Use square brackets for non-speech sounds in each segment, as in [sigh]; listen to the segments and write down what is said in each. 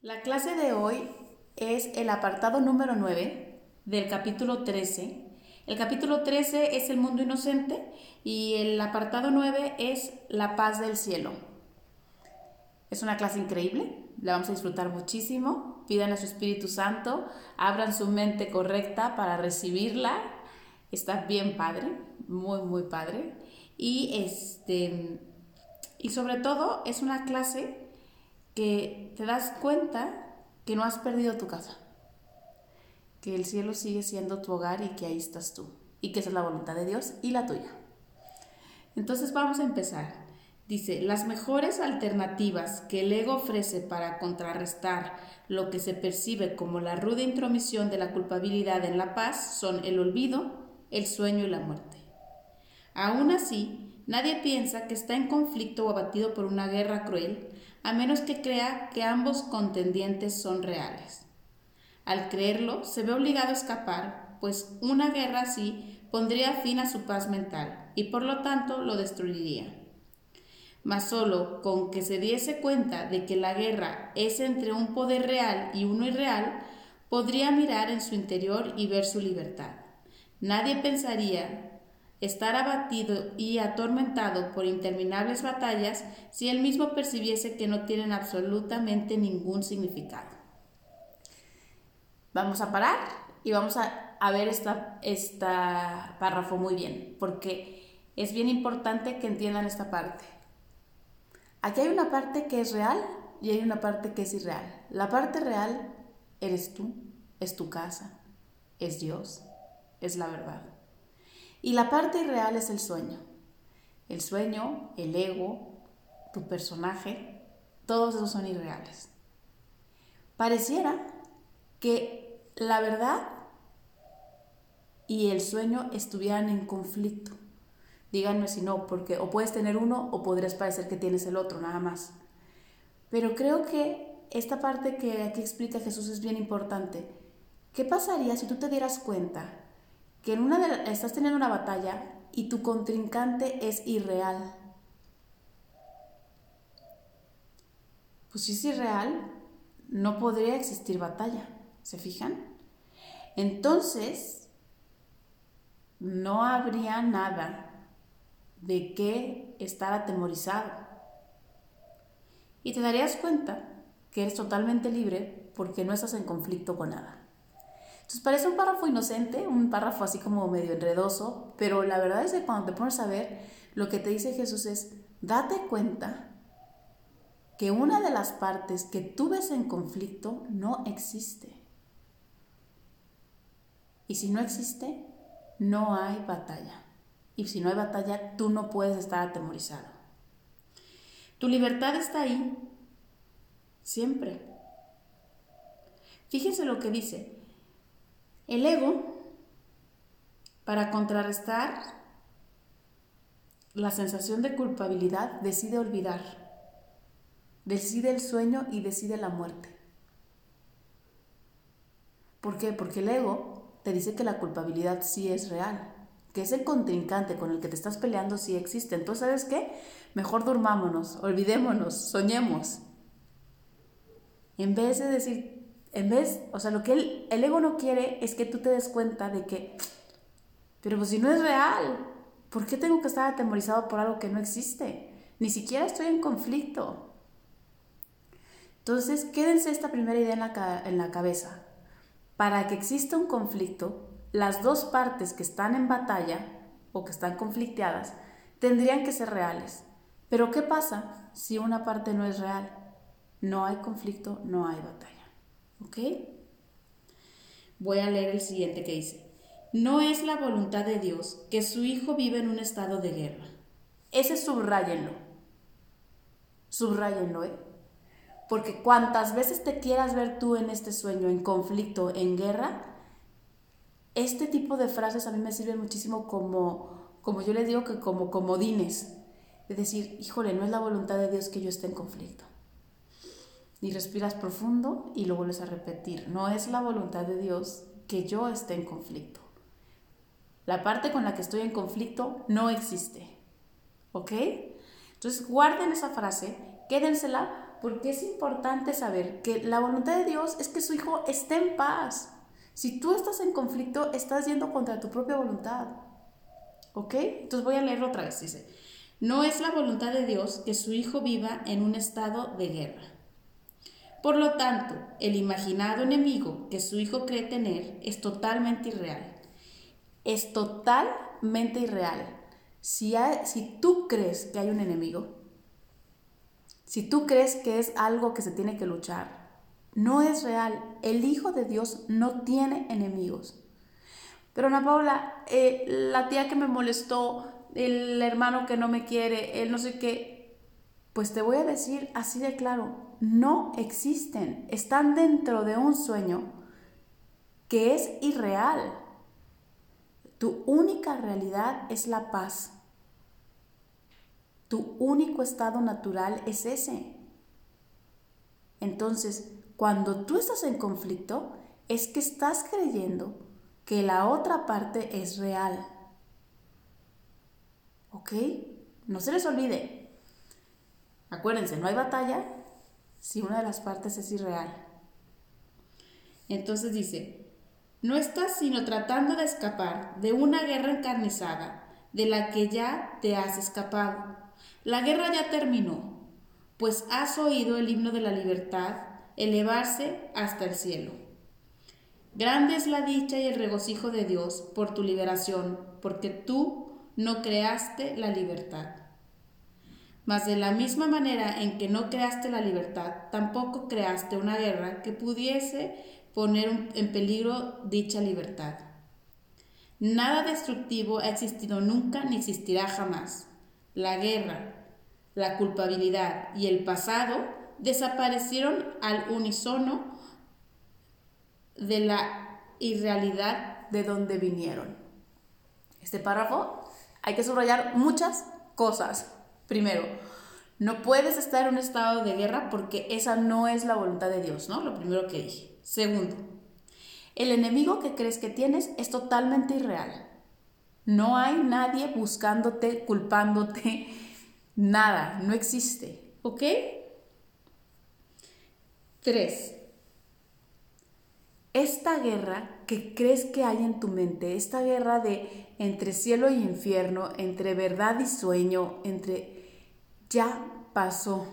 La clase de hoy es el apartado número 9 del capítulo 13. El capítulo 13 es el mundo inocente y el apartado 9 es la paz del cielo. Es una clase increíble, la vamos a disfrutar muchísimo. Pidan a su Espíritu Santo, abran su mente correcta para recibirla. Está bien padre, muy, muy padre. Y, este, y sobre todo es una clase que te das cuenta que no has perdido tu casa, que el cielo sigue siendo tu hogar y que ahí estás tú, y que esa es la voluntad de Dios y la tuya. Entonces vamos a empezar. Dice, las mejores alternativas que el ego ofrece para contrarrestar lo que se percibe como la ruda intromisión de la culpabilidad en la paz son el olvido, el sueño y la muerte. Aún así, nadie piensa que está en conflicto o abatido por una guerra cruel, a menos que crea que ambos contendientes son reales. Al creerlo, se ve obligado a escapar, pues una guerra así pondría fin a su paz mental y por lo tanto lo destruiría. Mas solo con que se diese cuenta de que la guerra es entre un poder real y uno irreal, podría mirar en su interior y ver su libertad. Nadie pensaría estar abatido y atormentado por interminables batallas si él mismo percibiese que no tienen absolutamente ningún significado. Vamos a parar y vamos a, ver esta, esta párrafo muy bien, porque es bien importante que entiendan esta parte. Aquí hay una parte que es real y hay una parte que es irreal. La parte real eres tú, es tu casa, es Dios, es la verdad. Y la parte irreal es el sueño. El sueño, el ego, tu personaje, todos esos son irreales. Pareciera que la verdad y el sueño estuvieran en conflicto. Díganme si no, porque o puedes tener uno o podrías parecer que tienes el otro, nada más. Pero creo que esta parte que aquí explica Jesús es bien importante. ¿Qué pasaría si tú te dieras cuenta que en una de estás teniendo una batalla y tu contrincante es irreal. Pues si es irreal, no podría existir batalla. ¿Se fijan? Entonces, no habría nada de qué estar atemorizado. Y te darías cuenta que eres totalmente libre porque no estás en conflicto con nada. Entonces parece un párrafo inocente, un párrafo así como medio enredoso, pero la verdad es que cuando te pones a ver, lo que te dice Jesús es, date cuenta que una de las partes que tú ves en conflicto no existe. Y si no existe, no hay batalla. Y si no hay batalla, tú no puedes estar atemorizado. Tu libertad está ahí, siempre. Fíjense lo que dice, el ego, para contrarrestar la sensación de culpabilidad, decide olvidar, decide el sueño y decide la muerte. ¿Por qué? Porque el ego te dice que la culpabilidad sí es real, que ese contrincante con el que te estás peleando sí existe. Entonces, ¿sabes qué? Mejor durmámonos, olvidémonos, soñemos. En vez de decir, en vez, o sea, lo que el, el ego no quiere es que tú te des cuenta de que, pero pues si no es real, ¿por qué tengo que estar atemorizado por algo que no existe? Ni siquiera estoy en conflicto. Entonces, quédense esta primera idea en la, en la cabeza. Para que exista un conflicto, las dos partes que están en batalla o que están conflicteadas tendrían que ser reales. Pero ¿qué pasa si una parte no es real? No hay conflicto, no hay batalla. ¿Ok? Voy a leer el siguiente que dice. No es la voluntad de Dios que su hijo viva en un estado de guerra. Ese subrayenlo. Subrayenlo, ¿eh? Porque cuantas veces te quieras ver tú en este sueño, en conflicto, en guerra, este tipo de frases a mí me sirven muchísimo como, como yo les digo que como comodines. Es decir, híjole, no es la voluntad de Dios que yo esté en conflicto. Y respiras profundo y lo vuelves a repetir. No es la voluntad de Dios que yo esté en conflicto. La parte con la que estoy en conflicto no existe. ¿Ok? Entonces guarden esa frase, quédensela porque es importante saber que la voluntad de Dios es que su hijo esté en paz. Si tú estás en conflicto, estás yendo contra tu propia voluntad. ¿Ok? Entonces voy a leerlo otra vez. Dice, no es la voluntad de Dios que su hijo viva en un estado de guerra. Por lo tanto, el imaginado enemigo que su hijo cree tener es totalmente irreal. Es totalmente irreal. Si, si tú crees que hay un enemigo, si tú crees que es algo que se tiene que luchar, no es real. El Hijo de Dios no tiene enemigos. Pero Ana Paula, eh, la tía que me molestó, el hermano que no me quiere, el no sé qué, pues te voy a decir así de claro, no existen. Están dentro de un sueño que es irreal. Tu única realidad es la paz. Tu único estado natural es ese. Entonces, cuando tú estás en conflicto, es que estás creyendo que la otra parte es real. ¿Ok? No se les olvide. Acuérdense, no hay batalla si una de las partes es irreal. Entonces dice, no estás sino tratando de escapar de una guerra encarnizada de la que ya te has escapado. La guerra ya terminó, pues has oído el himno de la libertad elevarse hasta el cielo. Grande es la dicha y el regocijo de Dios por tu liberación, porque tú no creaste la libertad. Mas de la misma manera en que no creaste la libertad, tampoco creaste una guerra que pudiese poner en peligro dicha libertad. Nada destructivo ha existido nunca ni existirá jamás. La guerra, la culpabilidad y el pasado desaparecieron al unísono de la irrealidad de donde vinieron. Este párrafo hay que subrayar muchas cosas. Primero, no puedes estar en un estado de guerra porque esa no es la voluntad de Dios, ¿no? Lo primero que dije. Segundo, el enemigo que crees que tienes es totalmente irreal. No hay nadie buscándote, culpándote, [laughs] nada, no existe. ¿Ok? Tres, esta guerra que crees que hay en tu mente, esta guerra de entre cielo y infierno, entre verdad y sueño, entre ya pasó.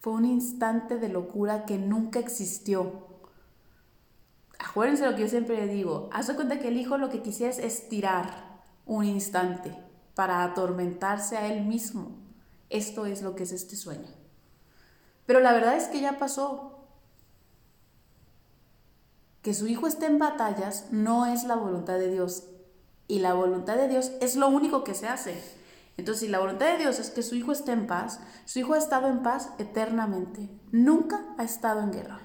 Fue un instante de locura que nunca existió. Acuérdense lo que yo siempre digo, haz cuenta que el hijo lo que quisiera es estirar un instante para atormentarse a él mismo. Esto es lo que es este sueño. Pero la verdad es que ya pasó. Que su hijo esté en batallas no es la voluntad de Dios. Y la voluntad de Dios es lo único que se hace. Entonces, si la voluntad de Dios es que su hijo esté en paz, su hijo ha estado en paz eternamente. Nunca ha estado en guerra.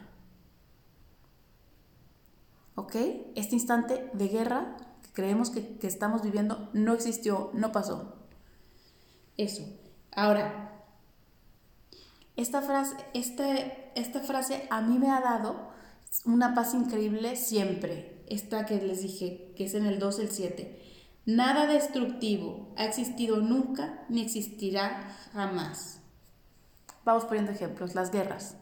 ¿Ok? Este instante de guerra que creemos que, estamos viviendo no existió, no pasó. Eso. Ahora, esta frase, este, esta frase a mí me ha dado una paz increíble siempre. Esta que les dije, que es en el 2, el 7. Nada destructivo ha existido nunca ni existirá jamás. Vamos poniendo ejemplos. Las guerras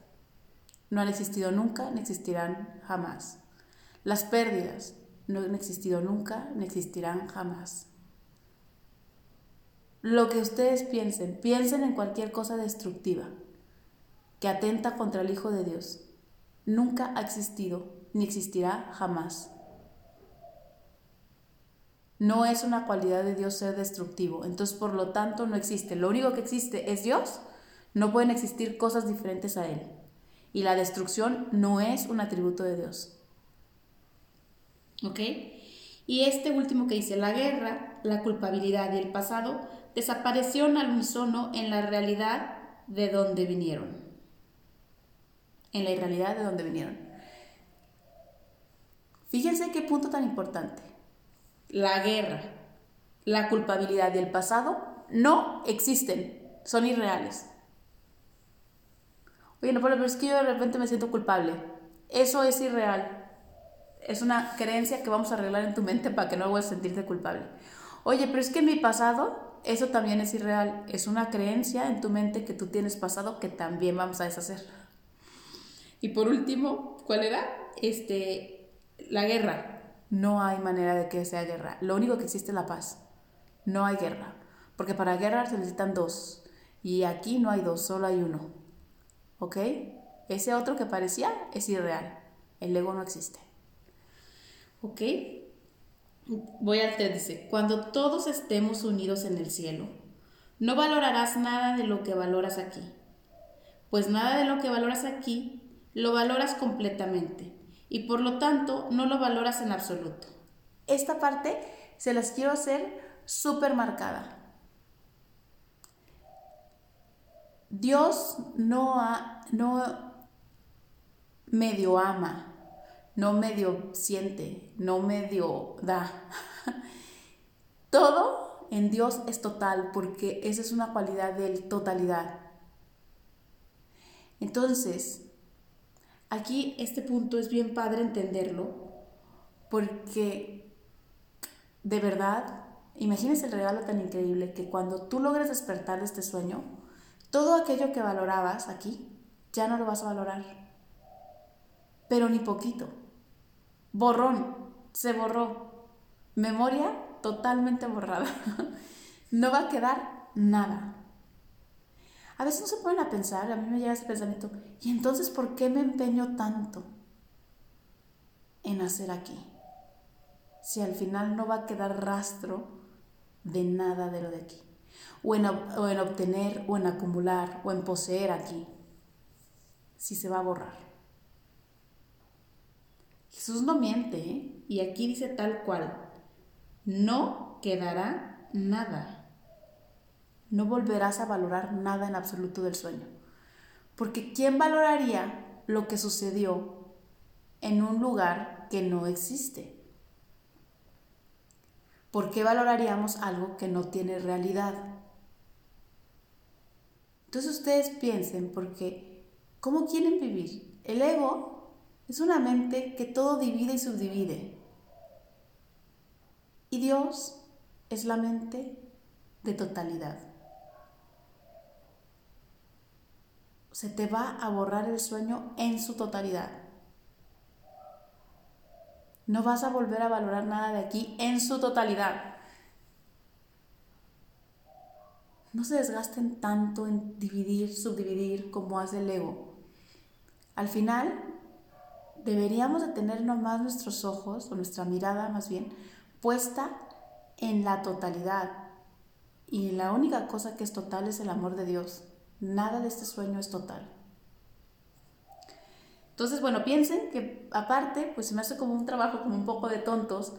no han existido nunca ni existirán jamás. Las pérdidas no han existido nunca ni existirán jamás. Lo que ustedes piensen, piensen en cualquier cosa destructiva que atenta contra el Hijo de Dios. Nunca ha existido ni existirá jamás. No es una cualidad de Dios ser destructivo, entonces por lo tanto no existe. Lo único que existe es Dios, no pueden existir cosas diferentes a Él. Y la destrucción no es un atributo de Dios. ¿Ok? Y este último que dice, la guerra, la culpabilidad y el pasado desaparecieron al unísono en la realidad de donde vinieron. En la irrealidad de donde vinieron. Fíjense qué punto tan importante la guerra, la culpabilidad y el pasado no existen, son irreales. Oye, no, pero es que yo de repente me siento culpable. Eso es irreal. Es una creencia que vamos a arreglar en tu mente para que no vuelvas a sentirte culpable. Oye, pero es que mi pasado eso también es irreal. Es una creencia en tu mente que tú tienes pasado que también vamos a deshacer. Y por último, ¿cuál era? Este, la guerra. No hay manera de que sea guerra. Lo único que existe es la paz. No hay guerra. Porque para guerra se necesitan dos. Y aquí no hay dos, solo hay uno. ¿Ok? Ese otro que parecía es irreal. El ego no existe. ¿Ok? Voy al 3, dice, cuando todos estemos unidos en el cielo, no valorarás nada de lo que valoras aquí, pues nada de lo que valoras aquí lo valoras completamente y por lo tanto no lo valoras en absoluto. Esta parte se las quiero hacer súper marcada. Dios no, ha, no medio ama, no medio siente, no medio da. [laughs] Todo en Dios es total porque esa es una cualidad de totalidad. Entonces, aquí este punto es bien padre entenderlo porque de verdad, imagínese el regalo tan increíble que cuando tú logres despertar de este sueño, todo aquello que valorabas aquí ya no lo vas a valorar. Pero ni poquito. Borrón, se borró. Memoria totalmente borrada. [laughs] no va a quedar nada. A veces no se ponen a pensar, a mí me llega ese pensamiento, ¿y entonces por qué me empeño tanto en hacer aquí? Si al final no va a quedar rastro de nada de lo de aquí. O en, o en obtener, o en acumular, o en poseer aquí. Si se va a borrar. Jesús no miente, ¿eh? y aquí dice tal cual, no quedará nada. No volverás a valorar nada en absoluto del sueño. Porque ¿quién valoraría lo que sucedió en un lugar que no existe? ¿Por qué valoraríamos algo que no tiene realidad? Entonces ustedes piensen, porque ¿cómo quieren vivir? El ego es una mente que todo divide y subdivide. Y Dios es la mente de totalidad. Se te va a borrar el sueño en su totalidad. No vas a volver a valorar nada de aquí en su totalidad. No se desgasten tanto en dividir, subdividir como hace el ego. Al final, deberíamos de tener nomás nuestros ojos, o nuestra mirada más bien, puesta en la totalidad. Y la única cosa que es total es el amor de Dios. Nada de este sueño es total. Entonces, bueno, piensen que aparte, pues se me hace como un trabajo como un poco de tontos,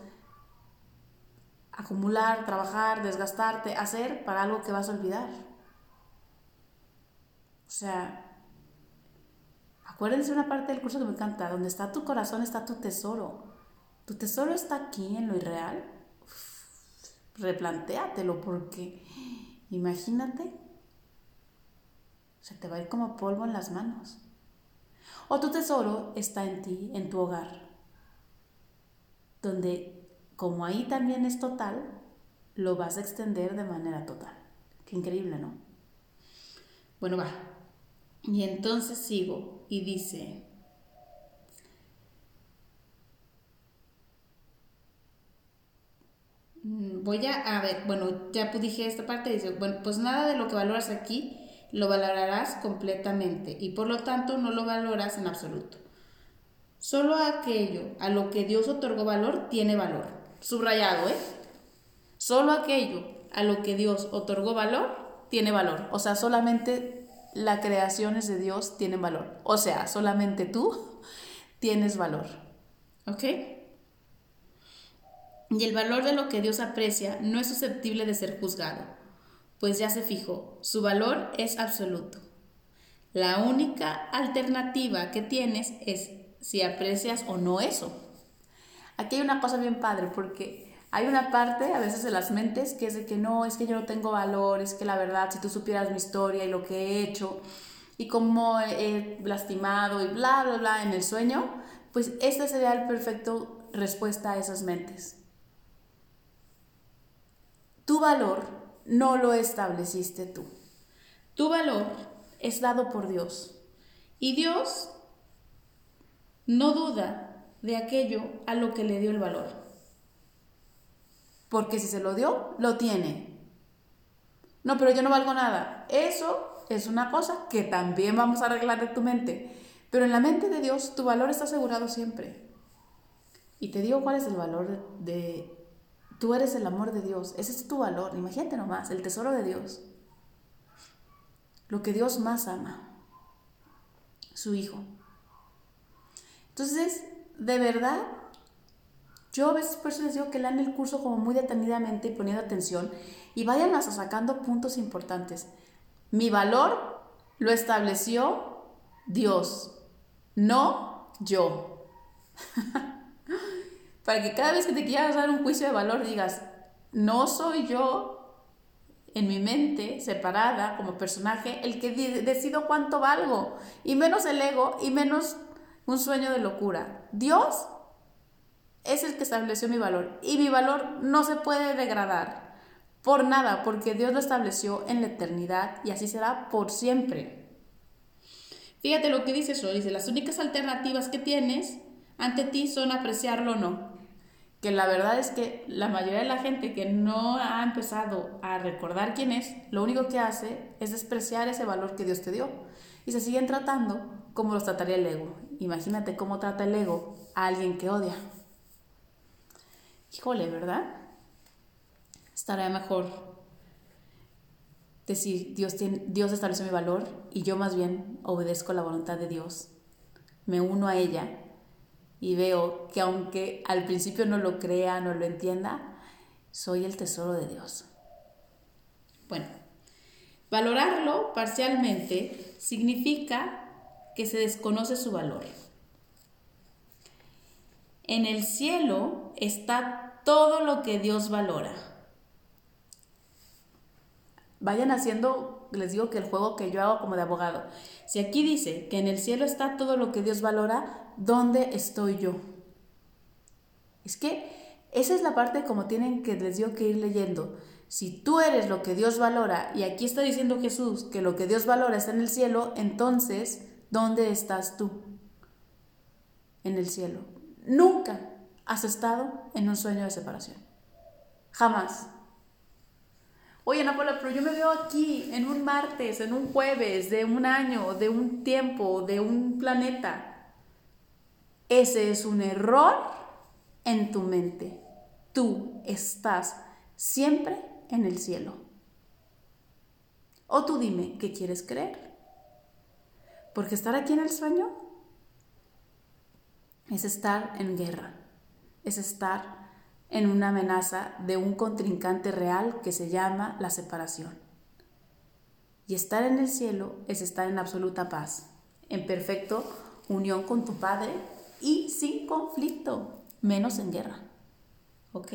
acumular, trabajar, desgastarte, hacer para algo que vas a olvidar. O sea, Acuérdense una parte del curso que me encanta, donde está tu corazón está tu tesoro. Tu tesoro está aquí en lo irreal. replantéatelo porque imagínate, se te va a ir como polvo en las manos. O tu tesoro está en ti, en tu hogar, donde como ahí también es total, lo vas a extender de manera total. Qué increíble, ¿no? Bueno, va. Y entonces sigo y dice, mm, voy a, a ver, bueno, ya dije esta parte, dice, bueno, pues nada de lo que valoras aquí lo valorarás completamente y por lo tanto no lo valoras en absoluto. Solo aquello a lo que Dios otorgó valor tiene valor. Subrayado, ¿eh? Solo aquello a lo que Dios otorgó valor tiene valor. O sea, solamente las creaciones de Dios tienen valor. O sea, solamente tú tienes valor. ¿Ok? Y el valor de lo que Dios aprecia no es susceptible de ser juzgado, pues ya se fijó, su valor es absoluto. La única alternativa que tienes es si aprecias o no eso. Aquí hay una cosa bien padre, porque hay una parte a veces de las mentes que es de que no, es que yo no tengo valor, es que la verdad, si tú supieras mi historia y lo que he hecho y cómo he lastimado y bla, bla, bla en el sueño, pues esta sería la perfecta respuesta a esas mentes. Tu valor no lo estableciste tú. Tu valor es dado por Dios. Y Dios no duda de aquello a lo que le dio el valor. Porque si se lo dio, lo tiene. No, pero yo no valgo nada. Eso es una cosa que también vamos a arreglar de tu mente. Pero en la mente de Dios tu valor está asegurado siempre. Y te digo cuál es el valor de, Tú eres el amor de Dios. Ese es tu valor. Imagínate nomás, el tesoro de Dios. Lo que Dios más ama. Su Hijo. Entonces, de verdad, yo a veces por les digo que lean el curso como muy detenidamente y poniendo atención y vayan hasta sacando puntos importantes. Mi valor lo estableció Dios, no yo. [laughs] Para que cada vez que te quieras dar un juicio de valor digas, no soy yo en mi mente separada como personaje el que decido cuánto valgo, y menos el ego, y menos un sueño de locura. Dios es el que estableció mi valor, y mi valor no se puede degradar por nada, porque Dios lo estableció en la eternidad y así será por siempre. Fíjate lo que dice eso, dice, las únicas alternativas que tienes ante ti son apreciarlo o no que la verdad es que la mayoría de la gente que no ha empezado a recordar quién es, lo único que hace es despreciar ese valor que Dios te dio. Y se siguen tratando como los trataría el ego. Imagínate cómo trata el ego a alguien que odia. Híjole, ¿verdad? Estaría mejor decir, Dios, tiene, Dios estableció mi valor y yo más bien obedezco la voluntad de Dios. Me uno a ella y veo que aunque al principio no lo crea, no lo entienda, soy el tesoro de Dios. Bueno, valorarlo parcialmente significa que se desconoce su valor. En el cielo está todo lo que Dios valora. Vayan haciendo, les digo que el juego que yo hago como de abogado. Si aquí dice que en el cielo está todo lo que Dios valora, ¿dónde estoy yo? Es que esa es la parte como tienen que les digo que ir leyendo. Si tú eres lo que Dios valora, y aquí está diciendo Jesús que lo que Dios valora está en el cielo, entonces, ¿dónde estás tú? En el cielo. Nunca has estado en un sueño de separación. Jamás. Oye, Napola, pero yo me veo aquí en un martes, en un jueves, de un año, de un tiempo, de un planeta. Ese es un error en tu mente. Tú estás siempre en el cielo. O tú dime, ¿qué quieres creer? Porque estar aquí en el sueño es estar en guerra, es estar en una amenaza de un contrincante real que se llama la separación. Y estar en el cielo es estar en absoluta paz, en perfecto unión con tu Padre y sin conflicto, menos en guerra. ¿Ok?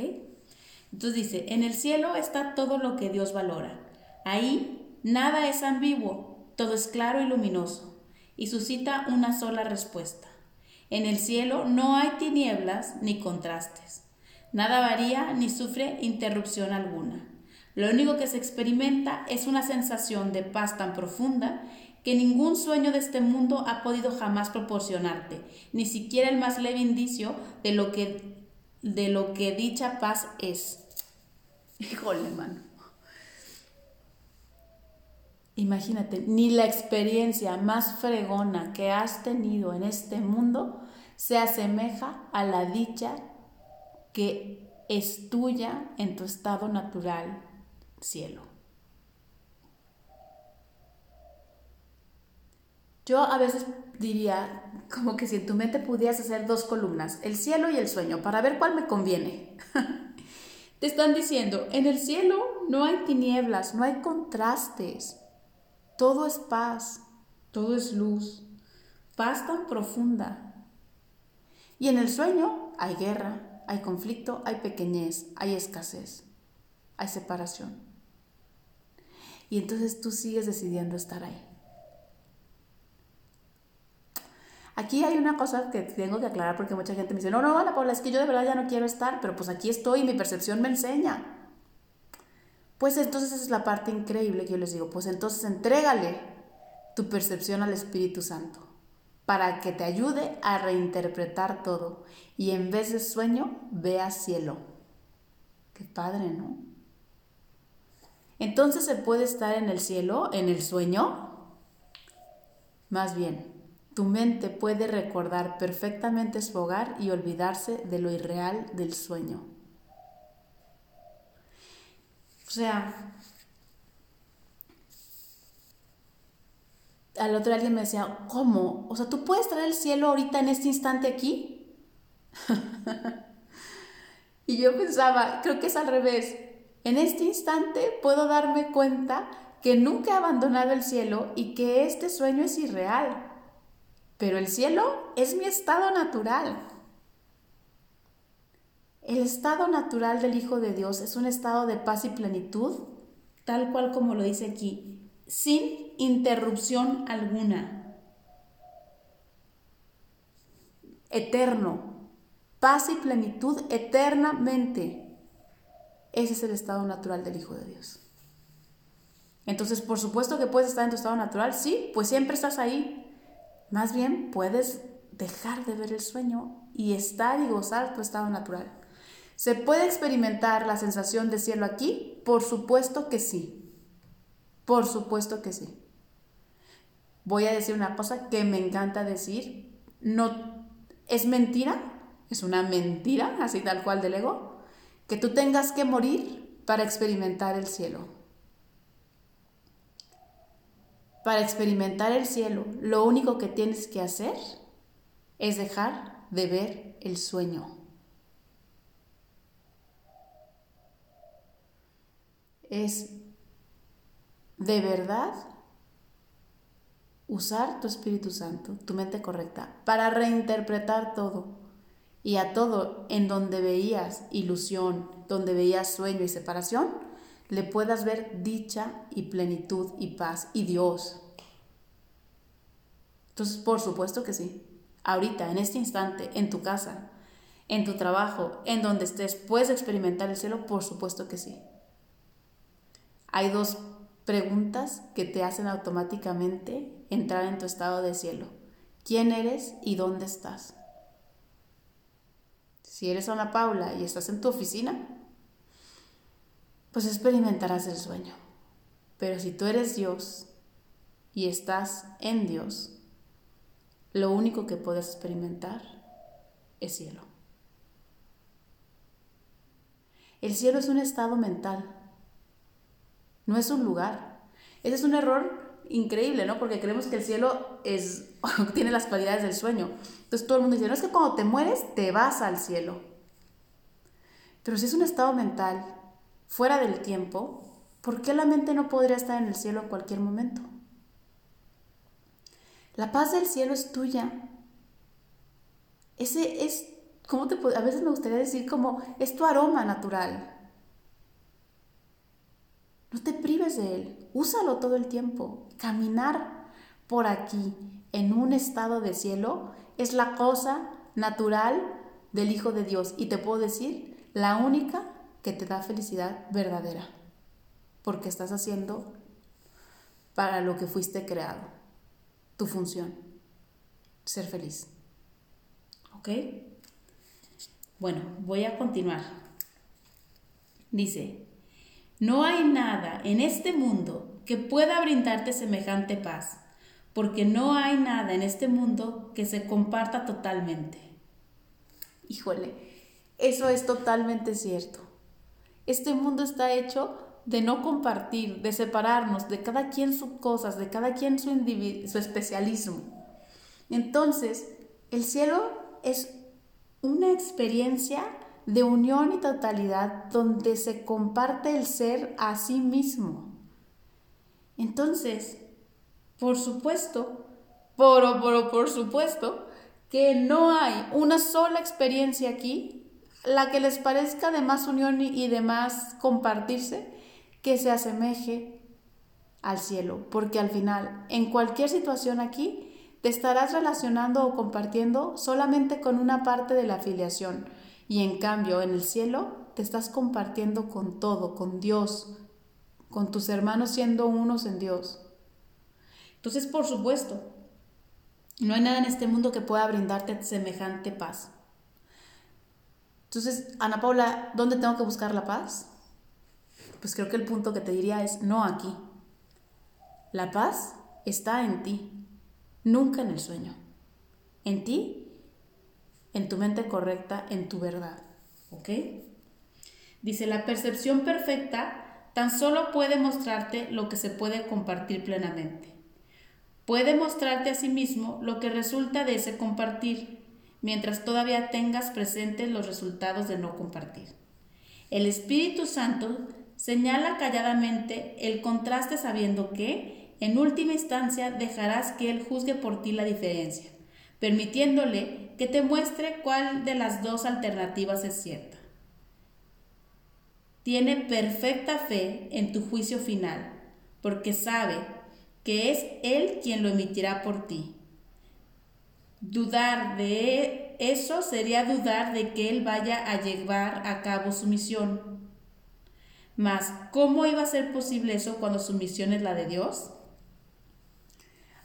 Entonces dice, en el cielo está todo lo que Dios valora. Ahí nada es ambiguo, todo es claro y luminoso, y suscita una sola respuesta. En el cielo no hay tinieblas ni contrastes. Nada varía ni sufre interrupción alguna. Lo único que se experimenta es una sensación de paz tan profunda que ningún sueño de este mundo ha podido jamás proporcionarte, ni siquiera el más leve indicio de lo que, de lo que dicha paz es. [laughs] Híjole, mano. Imagínate, ni la experiencia más fregona que has tenido en este mundo se asemeja a la dicha que es tuya en tu estado natural, cielo. Yo a veces diría como que si en tu mente pudieras hacer dos columnas, el cielo y el sueño, para ver cuál me conviene. [laughs] Te están diciendo, en el cielo no hay tinieblas, no hay contrastes, todo es paz, todo es luz, paz tan profunda. Y en el sueño hay guerra, hay conflicto, hay pequeñez, hay escasez, hay separación. Y entonces tú sigues decidiendo estar ahí. Aquí hay una cosa que tengo que aclarar porque mucha gente me dice, no, no, Ana Paula, es que yo de verdad ya no quiero estar, pero pues aquí estoy y mi percepción me enseña. Pues entonces esa es la parte increíble que yo les digo, pues entonces entrégale tu percepción al Espíritu Santo para que te ayude a reinterpretar todo y en vez de sueño veas cielo. Qué padre, ¿no? Entonces se puede estar en el cielo, en el sueño. Más bien, tu mente puede recordar perfectamente su hogar y olvidarse de lo irreal del sueño. O sea, al otro alguien me decía, ¿cómo? O sea, ¿tú puedes traer el cielo ahorita en este instante aquí? [laughs] y yo pensaba, creo que es al revés. En este instante puedo darme cuenta que nunca he abandonado el cielo y que este sueño es irreal. Pero el cielo es mi estado natural. El estado natural del Hijo de Dios es un estado de paz y plenitud, tal cual como lo dice aquí, sin interrupción alguna. Eterno, paz y plenitud eternamente. Ese es el estado natural del Hijo de Dios. Entonces, por supuesto que puedes estar en tu estado natural, sí, pues siempre estás ahí. Más bien, puedes dejar de ver el sueño y estar y gozar tu estado natural. ¿Se puede experimentar la sensación de cielo aquí? Por supuesto que sí. Por supuesto que sí. Voy a decir una cosa que me encanta decir. No es mentira, es una mentira, así tal cual del ego, que tú tengas que morir para experimentar el cielo. Para experimentar el cielo, lo único que tienes que hacer es dejar de ver el sueño. es de verdad usar tu Espíritu Santo, tu mente correcta, para reinterpretar todo. Y a todo en donde veías ilusión, donde veías sueño y separación, le puedas ver dicha y plenitud y paz y Dios. Entonces, por supuesto que sí. Ahorita, en este instante, en tu casa, en tu trabajo, en donde estés, puedes experimentar el cielo, por supuesto que sí. Hay dos preguntas que te hacen automáticamente entrar en tu estado de cielo. ¿Quién eres y dónde estás? Si eres Ana Paula y estás en tu oficina, pues experimentarás el sueño. Pero si tú eres Dios y estás en Dios, lo único que puedes experimentar es cielo. El cielo es un estado mental no es un lugar. Ese es un error increíble, ¿no? Porque creemos que el cielo es, [laughs] tiene las cualidades del sueño. Entonces todo el mundo dice, no es que cuando te mueres te vas al cielo. Pero si es un estado mental fuera del tiempo, ¿por qué la mente no podría estar en el cielo en cualquier momento? La paz del cielo es tuya. Ese es, ¿cómo te A veces me gustaría decir como, es tu aroma natural. No te prives de él, úsalo todo el tiempo. Caminar por aquí en un estado de cielo es la cosa natural del Hijo de Dios y te puedo decir, la única que te da felicidad verdadera, porque estás haciendo para lo que fuiste creado, tu función, ser feliz. ¿Ok? Bueno, voy a continuar. Dice, no hay nada en este mundo que pueda brindarte semejante paz, porque no hay nada en este mundo que se comparta totalmente. Híjole, eso es totalmente cierto. Este mundo está hecho de no compartir, de separarnos, de cada quien sus cosas, de cada quien su, su especialismo. Entonces, el cielo es una experiencia de unión y totalidad donde se comparte el ser a sí mismo. Entonces, por supuesto, por, por, por supuesto, que no hay una sola experiencia aquí, la que les parezca de más unión y de más compartirse, que se asemeje al cielo, porque al final, en cualquier situación aquí, te estarás relacionando o compartiendo solamente con una parte de la afiliación y en cambio en el cielo te estás compartiendo con todo, con Dios, con tus hermanos siendo unos en Dios. Entonces, por supuesto, no hay nada en este mundo que pueda brindarte semejante paz. Entonces, Ana Paula, ¿dónde tengo que buscar la paz? Pues creo que el punto que te diría es no aquí. La paz está en ti, nunca en el sueño. En ti, en tu mente correcta, en tu verdad. ¿Ok? Dice, la percepción perfecta tan solo puede mostrarte lo que se puede compartir plenamente. Puede mostrarte a sí mismo lo que resulta de ese compartir, mientras todavía tengas presentes los resultados de no compartir. El Espíritu Santo señala calladamente el contraste sabiendo que, en última instancia, dejarás que Él juzgue por ti la diferencia, permitiéndole que te muestre cuál de las dos alternativas es cierta. Tiene perfecta fe en tu juicio final, porque sabe que es Él quien lo emitirá por ti. Dudar de eso sería dudar de que Él vaya a llevar a cabo su misión. Mas, ¿cómo iba a ser posible eso cuando su misión es la de Dios?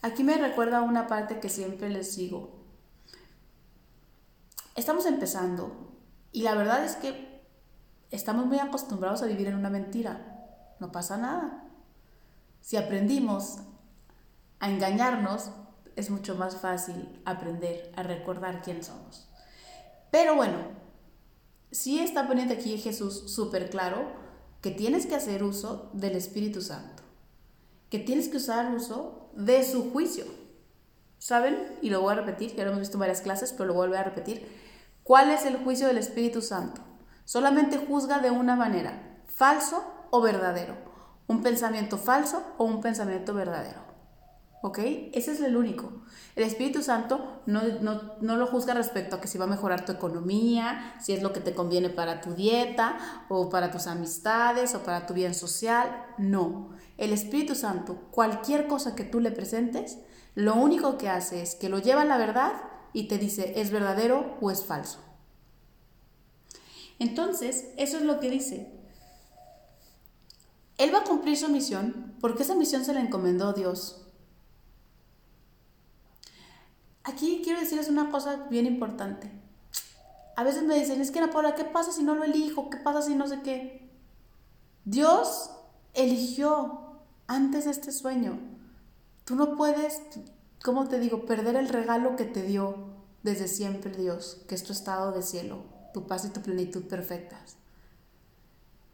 Aquí me recuerda una parte que siempre les digo. Estamos empezando y la verdad es que estamos muy acostumbrados a vivir en una mentira. No pasa nada. Si aprendimos a engañarnos, es mucho más fácil aprender a recordar quién somos. Pero bueno, sí está poniendo aquí Jesús súper claro que tienes que hacer uso del Espíritu Santo, que tienes que usar uso de su juicio. ¿Saben? Y lo voy a repetir, ya lo hemos visto en varias clases, pero lo vuelvo a repetir. ¿Cuál es el juicio del Espíritu Santo? Solamente juzga de una manera, falso o verdadero. Un pensamiento falso o un pensamiento verdadero. ¿Ok? Ese es el único. El Espíritu Santo no, no, lo juzga respecto a que si va a mejorar tu economía, si es lo que te conviene para tu dieta o para tus amistades o para tu bien social. No. El Espíritu Santo, cualquier cosa que tú le presentes, lo único que hace es que lo lleva a la verdad y te dice es verdadero o es falso. Entonces, eso es lo que dice. Él va a cumplir su misión porque esa misión se la encomendó Dios. Aquí quiero decirles una cosa bien importante. A veces me dicen, es que Ana Paula, ¿qué pasa si no lo elijo? ¿Qué pasa si no sé qué? Dios eligió antes este sueño. Tú no puedes, ¿cómo te digo?, perder el regalo que te dio desde siempre Dios, que es tu estado de cielo, tu paz y tu plenitud perfectas.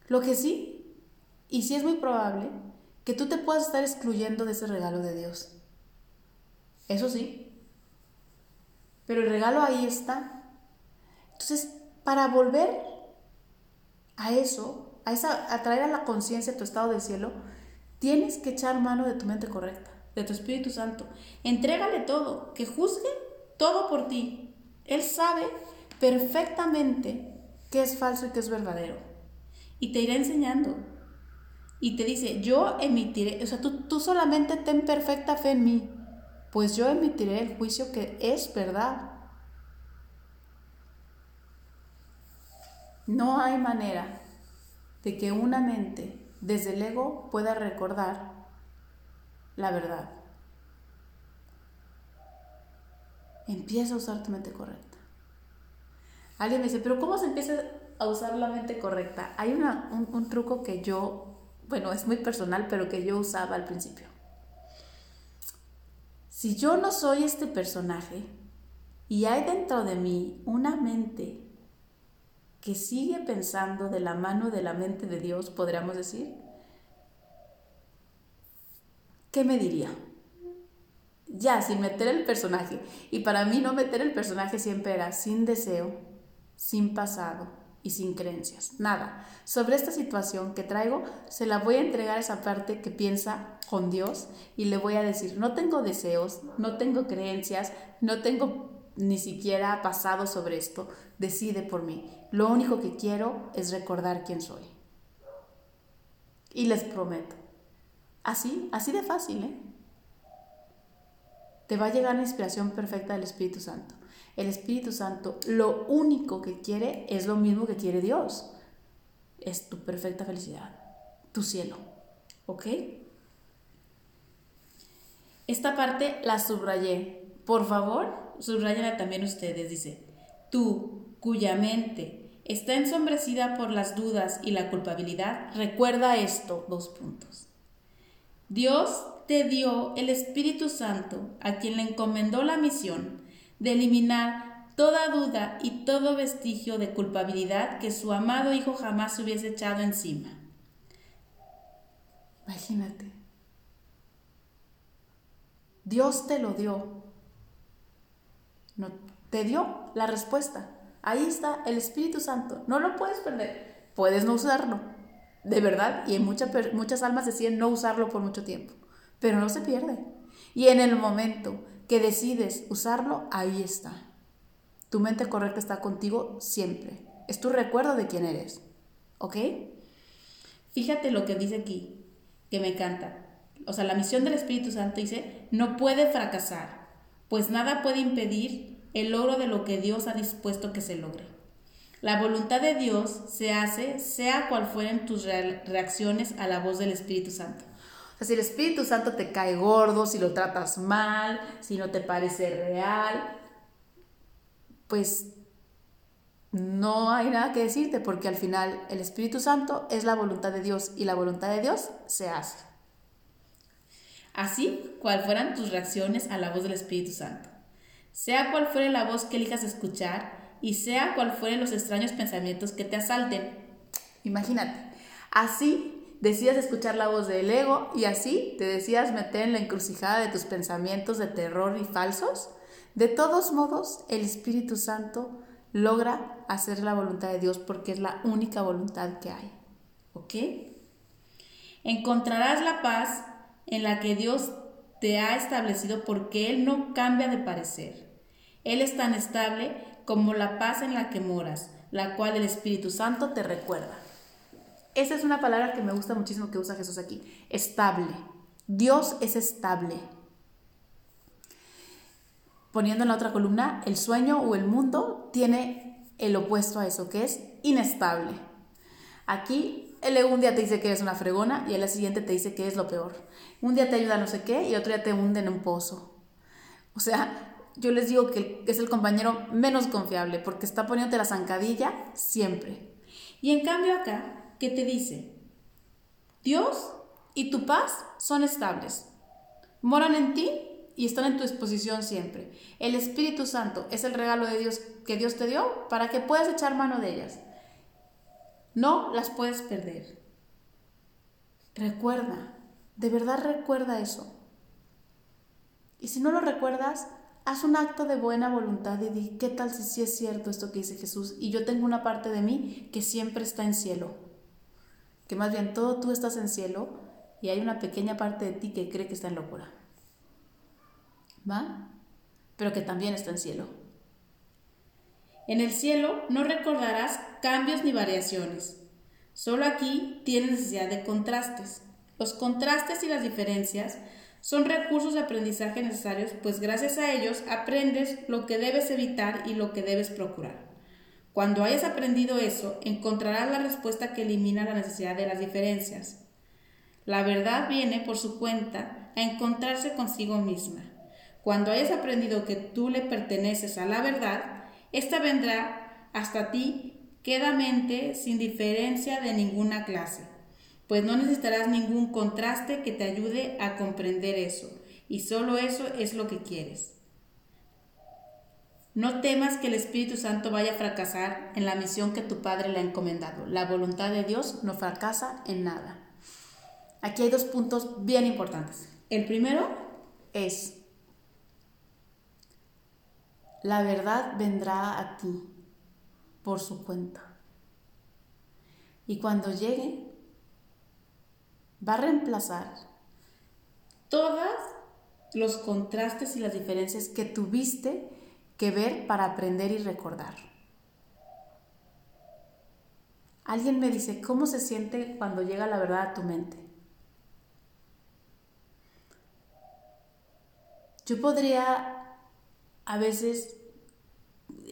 Lo que sí, y sí es muy probable, que tú te puedas estar excluyendo de ese regalo de Dios. Eso sí, pero el regalo ahí está. Entonces, para volver a eso, a, esa, a traer a la conciencia tu estado del cielo, tienes que echar mano de tu mente correcta, de tu Espíritu Santo. Entrégale todo, que juzgue todo por ti. Él sabe perfectamente qué es falso y qué es verdadero. Y te irá enseñando. Y te dice, yo emitiré, o sea, tú, tú solamente ten perfecta fe en mí pues yo emitiré el juicio que es verdad. No hay manera de que una mente desde el ego pueda recordar la verdad. Empieza a usar tu mente correcta. Alguien me dice, pero ¿cómo se empieza a usar la mente correcta? Hay un, un truco que yo, bueno, es muy personal, pero que yo usaba al principio. Si yo no soy este personaje y hay dentro de mí una mente que sigue pensando de la mano de la mente de Dios, podríamos decir, ¿qué me diría? Ya, sin meter el personaje. Y para mí no meter el personaje siempre era sin deseo, sin pasado, y sin creencias, nada. Sobre esta situación que traigo, se la voy a entregar a esa parte que piensa con Dios y le voy a decir, no tengo deseos, no tengo creencias, no tengo ni siquiera pasado sobre esto, decide por mí. Lo único que quiero es recordar quién soy. Y les prometo, así, así de fácil, ¿eh? Te va a llegar la inspiración perfecta del Espíritu Santo. El Espíritu Santo lo único que quiere es lo mismo que quiere Dios. Es tu perfecta felicidad, tu cielo, ¿Ok? Esta parte la subrayé. Por favor, subrayenla también ustedes. Dice, tú, cuya mente está ensombrecida por las dudas y la culpabilidad, recuerda esto, dos puntos. Dios te dio el Espíritu Santo, a quien le encomendó la misión de eliminar toda duda y todo vestigio de culpabilidad que su amado Hijo jamás hubiese echado encima. Imagínate. Dios te lo dio. No, te dio la respuesta. Ahí está el Espíritu Santo. No lo puedes perder. Puedes no usarlo. De verdad. Y en muchas, muchas almas deciden no usarlo por mucho tiempo. Pero no se pierde. Y en el momento que decides usarlo, ahí está. Tu mente correcta está contigo siempre. Es tu recuerdo de quién eres. ¿Ok? Fíjate lo que dice aquí, que me encanta. O sea, la misión del Espíritu Santo dice, no puede fracasar, pues nada puede impedir el logro de lo que Dios ha dispuesto que se logre. La voluntad de Dios se hace sea cual fueren tus reacciones a la voz del Espíritu Santo. O sea, si el Espíritu Santo te cae gordo, si lo tratas mal, si no te parece real, pues no hay nada que decirte porque al final el Espíritu Santo es la voluntad de Dios y la voluntad de Dios se hace así cual fueran tus reacciones a la voz del Espíritu Santo. Sea cual fuere la voz que elijas escuchar y sea cual fueren los extraños pensamientos que te asalten. Imagínate, así decidas escuchar la voz del ego y así te decidas meter en la encrucijada de tus pensamientos de terror y falsos. De todos modos, el Espíritu Santo logra hacer la voluntad de Dios porque es la única voluntad que hay. ¿Ok? Encontrarás la paz en la que Dios te ha establecido porque Él no cambia de parecer. Él es tan estable como la paz en la que moras, la cual el Espíritu Santo te recuerda. Esa es una palabra que me gusta muchísimo que usa Jesús aquí, estable. Dios es estable. Poniendo en la otra columna, el sueño o el mundo tiene el opuesto a eso, que es inestable. Aquí un día te dice que eres una fregona y el siguiente te dice que es lo peor. Un día te ayuda a no sé qué y otro día te hunde en un pozo. O sea, yo les digo que es el compañero menos confiable porque está poniéndote la zancadilla siempre. Y en cambio acá, ¿qué te dice? Dios y tu paz son estables. Moran en ti y están en tu disposición siempre. El Espíritu Santo es el regalo de Dios que Dios te dio para que puedas echar mano de ellas. No las puedes perder. Recuerda, de verdad recuerda eso. Y si no lo recuerdas, haz un acto de buena voluntad y di, ¿qué tal si sí es cierto esto que dice Jesús? Y yo tengo una parte de mí que siempre está en cielo. Que más bien todo tú estás en cielo y hay una pequeña parte de ti que cree que está en locura. ¿Va? Pero que también está en cielo. En el cielo no recordarás cambios ni variaciones. Solo aquí tienes necesidad de contrastes. Los contrastes y las diferencias son recursos de aprendizaje necesarios, pues gracias a ellos aprendes lo que debes evitar y lo que debes procurar. Cuando hayas aprendido eso, encontrarás la respuesta que elimina la necesidad de las diferencias. La verdad viene por su cuenta a encontrarse consigo misma. Cuando hayas aprendido que tú le perteneces a la verdad, esta vendrá hasta ti quedamente sin diferencia de ninguna clase, pues no necesitarás ningún contraste que te ayude a comprender eso, y solo eso es lo que quieres. No temas que el Espíritu Santo vaya a fracasar en la misión que tu Padre le ha encomendado. La voluntad de Dios no fracasa en nada. Aquí hay dos puntos bien importantes. El primero es la verdad vendrá a ti por su cuenta. Y cuando llegue, va a reemplazar todos los contrastes y las diferencias que tuviste que ver para aprender y recordar. Alguien me dice, ¿cómo se siente cuando llega la verdad a tu mente? Yo podría a veces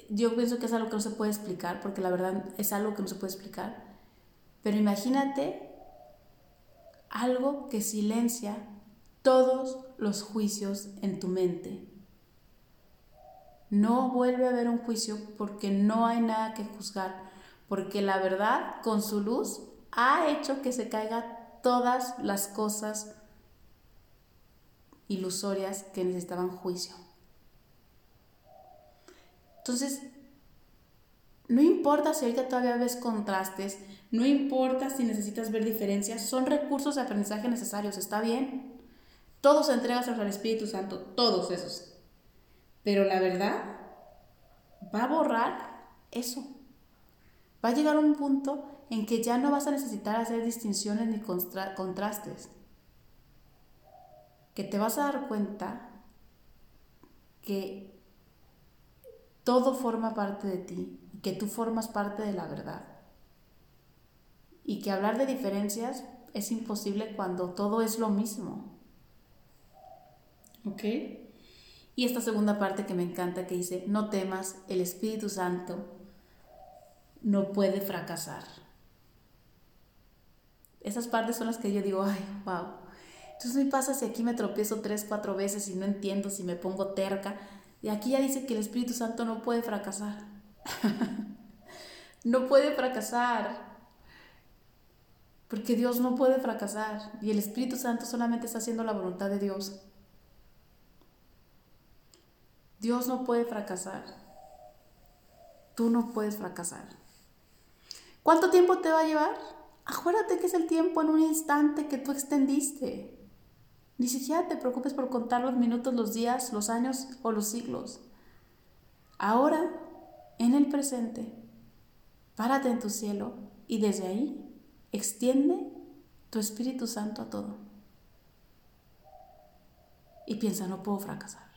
yo pienso que es algo que no se puede explicar, porque la verdad es algo que no se puede explicar, pero imagínate algo que silencia todos los juicios en tu mente. No vuelve a haber un juicio porque no hay nada que juzgar, porque la verdad con su luz ha hecho que se caigan todas las cosas ilusorias que necesitaban juicio. Entonces, no importa si ahorita todavía ves contrastes, no importa si necesitas ver diferencias, son recursos de aprendizaje necesarios, está bien. Todos se entregan al Espíritu Santo, todos esos. Pero la verdad va a borrar eso. Va a llegar un punto en que ya no vas a necesitar hacer distinciones ni contrastes. Que te vas a dar cuenta que todo forma parte de ti que tú formas parte de la verdad. Y que hablar de diferencias es imposible cuando todo es lo mismo. ¿Ok? Y esta segunda parte que me encanta que dice, no temas, el Espíritu Santo no puede fracasar. Esas partes son las que yo digo, ay, wow. Entonces me pasa si aquí me tropiezo tres, cuatro veces y no entiendo, si me pongo terca. Y aquí ya dice que el Espíritu Santo no puede fracasar. [laughs] no puede fracasar. Porque Dios no puede fracasar. Y el Espíritu Santo solamente está haciendo la voluntad de Dios. Dios no puede fracasar. Tú no puedes fracasar. ¿Cuánto tiempo te va a llevar? Acuérdate que es el tiempo en un instante que tú extendiste. Ni siquiera te preocupes por contar los minutos, los días, los años o los siglos. Ahora, en el presente, párate en tu cielo y desde ahí extiende tu Espíritu Santo a todo. Y piensa, no puedo fracasar.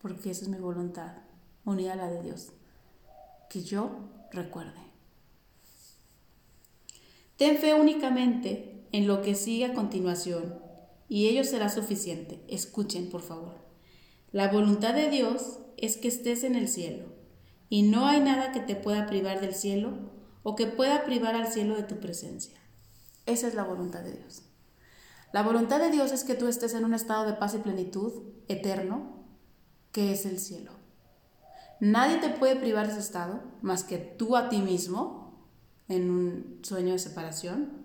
Porque esa es mi voluntad, unida a la de Dios. Que yo recuerde. Ten fe únicamente en lo que sigue a continuación, y ello será suficiente. Escuchen, por favor. La voluntad de Dios es que estés en el cielo, y no hay nada que te pueda privar del cielo o que pueda privar al cielo de tu presencia. Esa es la voluntad de Dios. La voluntad de Dios es que tú estés en un estado de paz y plenitud eterno, que es el cielo. Nadie te puede privar de ese estado más que tú a ti mismo en un sueño de separación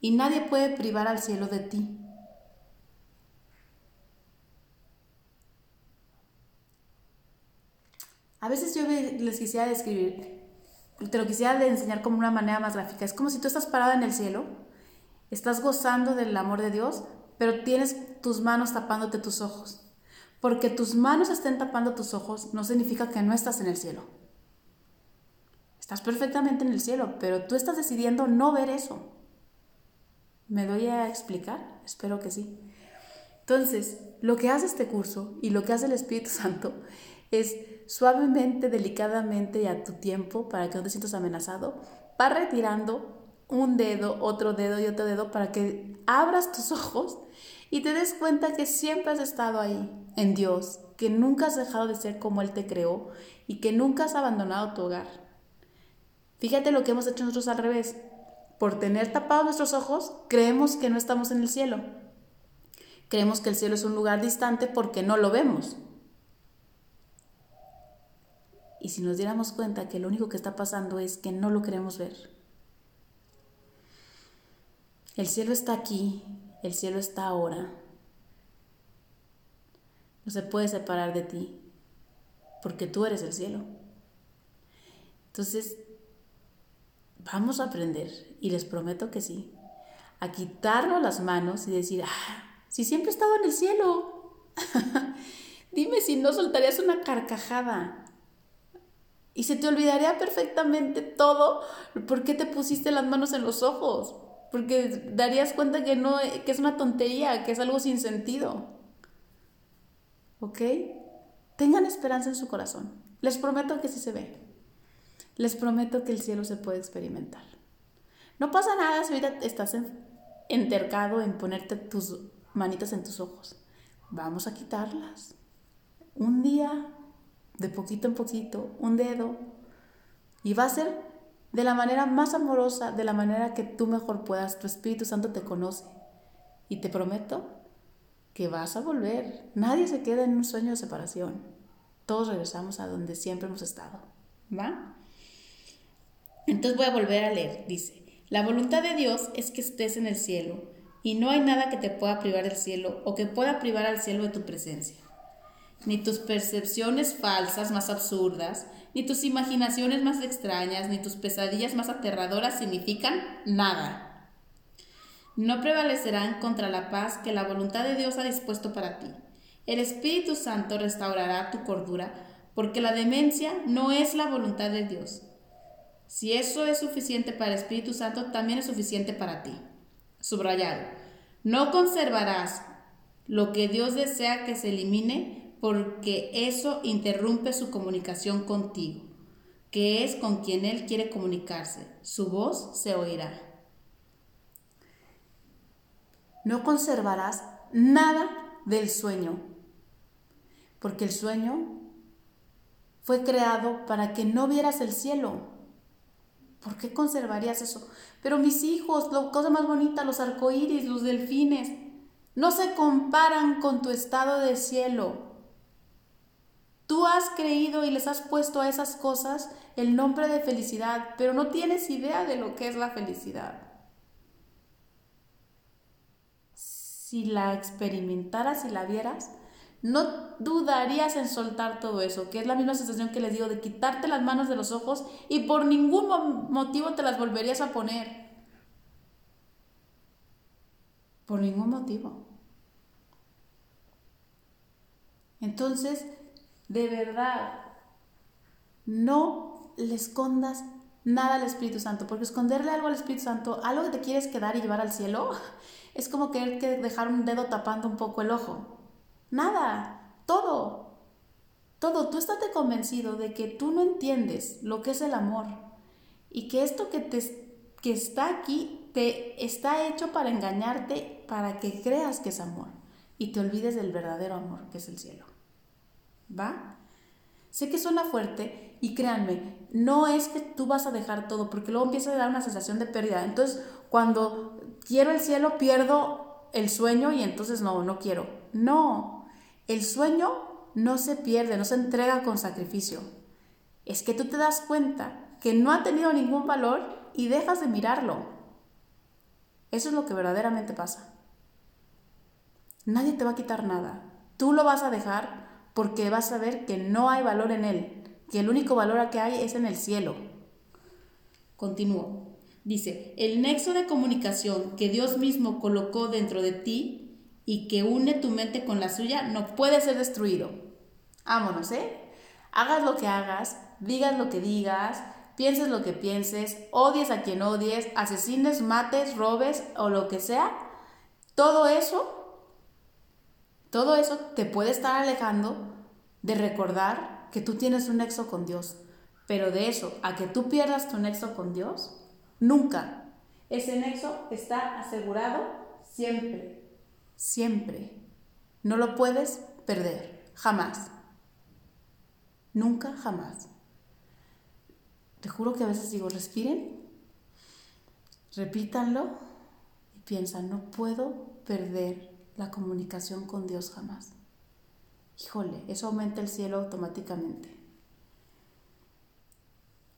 y nadie puede privar al cielo de ti. A veces yo les quisiera describir, te lo quisiera enseñar como una manera más gráfica. Es como si tú estás parada en el cielo, estás gozando del amor de Dios, pero tienes tus manos tapándote tus ojos. Porque tus manos estén tapando tus ojos no significa que no estás en el cielo. Estás perfectamente en el cielo, pero tú estás decidiendo no ver eso. ¿Me doy a explicar? Espero que sí. Entonces, lo que hace este curso y lo que hace el Espíritu [laughs] Santo es suavemente, delicadamente y a tu tiempo, para que no te sientas amenazado, va retirando un dedo, otro dedo y otro dedo para que abras tus ojos y te des cuenta que siempre has estado ahí, en Dios, que nunca has dejado de ser como Él te creó y que nunca has abandonado tu hogar. Fíjate lo que hemos hecho nosotros al revés por tener tapados nuestros ojos, creemos que no estamos en el cielo. Creemos que el cielo es un lugar distante porque no lo vemos. Y si nos diéramos cuenta que lo único que está pasando es que no lo queremos ver. El cielo está aquí, el cielo está ahora. No se puede separar de ti, porque tú eres el cielo. Entonces, Vamos a aprender, y les prometo que sí, a quitarnos las manos y decir, ah, si siempre he estado en el cielo. [laughs] Dime si no soltarías una carcajada. Y se te olvidaría perfectamente todo por qué te pusiste las manos en los ojos. Porque darías cuenta que, no, que es una tontería, que es algo sin sentido. ¿Ok? Tengan esperanza en su corazón. Les prometo que sí se ve les prometo que el cielo se puede experimentar. No pasa nada si ahorita estás entercado en ponerte tus manitas en tus ojos. Vamos a quitarlas. Un día, de poquito en poquito, un dedo. Y va a ser de la manera más amorosa, de la manera que tú mejor puedas. Tu Espíritu Santo te conoce. Y te prometo que vas a volver. Nadie se queda en un sueño de separación. Todos regresamos a donde siempre hemos estado. ¿Va? Entonces voy a volver a leer. Dice, la voluntad de Dios es que estés en el cielo y no hay nada que te pueda privar del cielo o que pueda privar al cielo de tu presencia. Ni tus percepciones falsas más absurdas, ni tus imaginaciones más extrañas, ni tus pesadillas más aterradoras significan nada. No prevalecerán contra la paz que la voluntad de Dios ha dispuesto para ti. El Espíritu Santo restaurará tu cordura, porque la demencia no es la voluntad de Dios. Si eso es suficiente para el Espíritu Santo, también es suficiente para ti. Subrayado. No conservarás lo que Dios desea que se elimine porque eso interrumpe su comunicación contigo, que es con quien Él quiere comunicarse. Su voz se oirá. No conservarás nada del sueño, porque el sueño fue creado para que no vieras el cielo. ¿Por qué conservarías eso? Pero mis hijos, la cosa más bonita, los arcoíris, los delfines, no se comparan con tu estado de cielo. Tú has creído y les has puesto a esas cosas el nombre de felicidad, pero no tienes idea de lo que es la felicidad. Si la experimentaras y la vieras, no dudarías en soltar todo eso, que es la misma sensación que les digo de quitarte las manos de los ojos y por ningún motivo te las volverías a poner. Por ningún motivo. Entonces, de verdad, no le escondas nada al Espíritu Santo, porque esconderle algo al Espíritu Santo, algo que te quieres quedar y llevar al cielo, [laughs] es como querer que dejar un dedo tapando un poco el ojo. Nada, todo, todo. Tú estás convencido de que tú no entiendes lo que es el amor y que esto que, te, que está aquí te está hecho para engañarte, para que creas que es amor y te olvides del verdadero amor que es el cielo. ¿Va? Sé que suena fuerte y créanme, no es que tú vas a dejar todo, porque luego empieza a dar una sensación de pérdida. Entonces, cuando quiero el cielo, pierdo el sueño y entonces no, no quiero. No, el sueño no se pierde, no se entrega con sacrificio. Es que tú te das cuenta que no ha tenido ningún valor y dejas de mirarlo. Eso es lo que verdaderamente pasa. Nadie te va a quitar nada. Tú lo vas a dejar porque vas a ver que no hay valor en él, que el único valor que hay es en el cielo. Continúo. Dice, el nexo de comunicación que Dios mismo colocó dentro de ti y que une tu mente con la suya no puede ser destruido. Vámonos, ¿eh? Hagas lo que hagas, digas lo que digas, pienses lo que pienses, odies a quien odies, asesines, mates, robes o lo que sea, todo eso todo eso te puede estar alejando de recordar que tú tienes un nexo con Dios. Pero de eso a que tú pierdas tu nexo con Dios, nunca. Ese nexo está asegurado siempre, siempre. No lo puedes perder, jamás. Nunca, jamás. Te juro que a veces digo, respiren, repítanlo y piensan, no puedo perder la comunicación con Dios jamás. Híjole, eso aumenta el cielo automáticamente.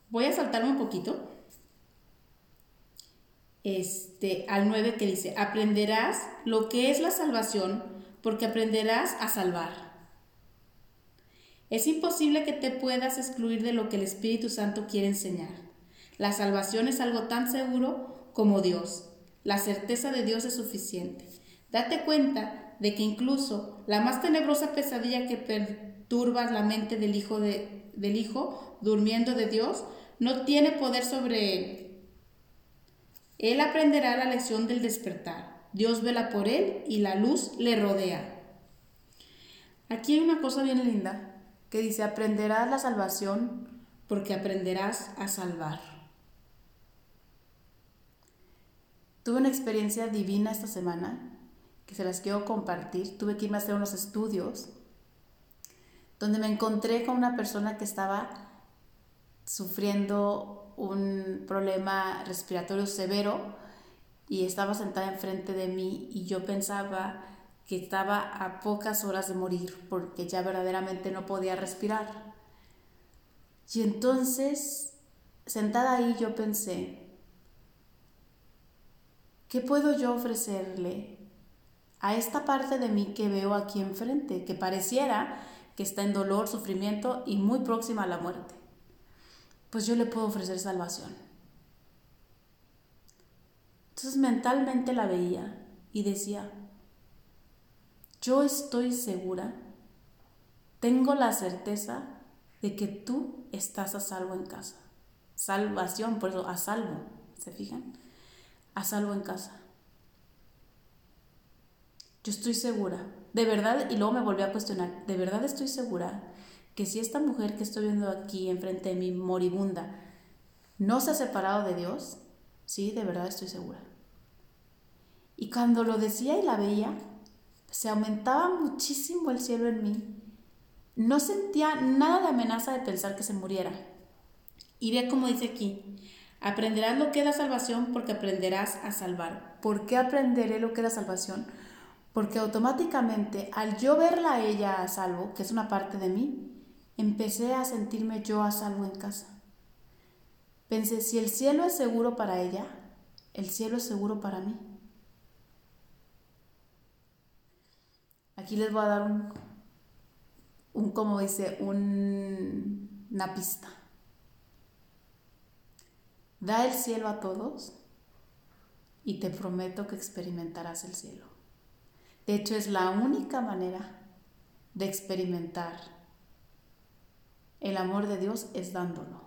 Voy a saltarme un poquito. Este, al 9 que dice, aprenderás lo que es la salvación porque aprenderás a salvar. Es imposible que te puedas excluir de lo que el Espíritu Santo quiere enseñar. La salvación es algo tan seguro como Dios. La certeza de Dios es suficiente. Date cuenta de que incluso la más tenebrosa pesadilla que perturba la mente del hijo, de, del hijo durmiendo de Dios no tiene poder sobre él. Él aprenderá la lección del despertar. Dios vela por él y la luz le rodea. Aquí hay una cosa bien linda que dice, aprenderás la salvación porque aprenderás a salvar. Tuve una experiencia divina esta semana que se las quiero compartir. Tuve que irme a hacer unos estudios donde me encontré con una persona que estaba sufriendo un problema respiratorio severo y estaba sentada enfrente de mí y yo pensaba que estaba a pocas horas de morir porque ya verdaderamente no podía respirar. Y entonces, sentada ahí, yo pensé, ¿qué puedo yo ofrecerle a esta parte de mí que veo aquí enfrente, que pareciera que está en dolor, sufrimiento y muy próxima a la muerte? Pues yo le puedo ofrecer salvación. Entonces mentalmente la veía y decía, yo estoy segura, tengo la certeza de que tú estás a salvo en casa. Salvación, por eso, a salvo, ¿se fijan? A salvo en casa. Yo estoy segura, de verdad, y luego me volví a cuestionar, de verdad estoy segura que si esta mujer que estoy viendo aquí enfrente de mí, moribunda, no se ha separado de Dios, sí, de verdad estoy segura. Y cuando lo decía y la veía, se aumentaba muchísimo el cielo en mí. No sentía nada de amenaza de pensar que se muriera. Y ve como dice aquí, aprenderás lo que es la salvación porque aprenderás a salvar. ¿Por qué aprenderé lo que es la salvación? Porque automáticamente al yo verla a ella a salvo, que es una parte de mí, empecé a sentirme yo a salvo en casa. Pensé, si el cielo es seguro para ella, el cielo es seguro para mí. Aquí les voy a dar un, un como dice, un, una pista. Da el cielo a todos y te prometo que experimentarás el cielo. De hecho, es la única manera de experimentar el amor de Dios es dándolo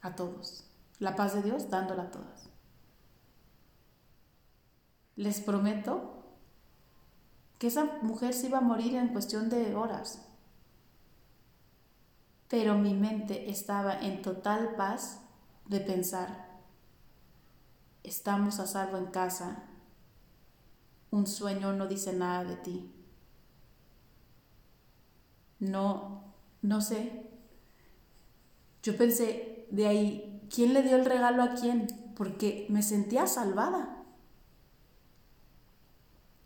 a todos. La paz de Dios dándola a todas. Les prometo que esa mujer se iba a morir en cuestión de horas. Pero mi mente estaba en total paz de pensar, estamos a salvo en casa, un sueño no dice nada de ti. No, no sé. Yo pensé de ahí, ¿quién le dio el regalo a quién? Porque me sentía salvada.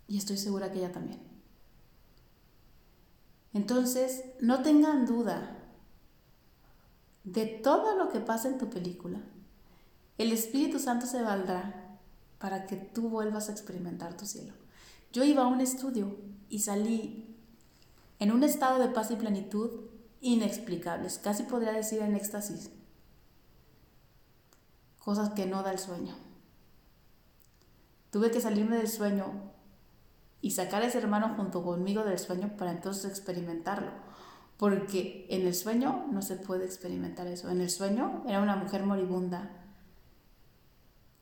Y estoy segura que ella también. Entonces, no tengan duda de todo lo que pasa en tu película. El Espíritu Santo se valdrá para que tú vuelvas a experimentar tu cielo. Yo iba a un estudio y salí en un estado de paz y plenitud inexplicables, casi podría decir en éxtasis, cosas que no da el sueño. Tuve que salirme del sueño y sacar a ese hermano junto conmigo del sueño para entonces experimentarlo. Porque en el sueño no se puede experimentar eso. En el sueño era una mujer moribunda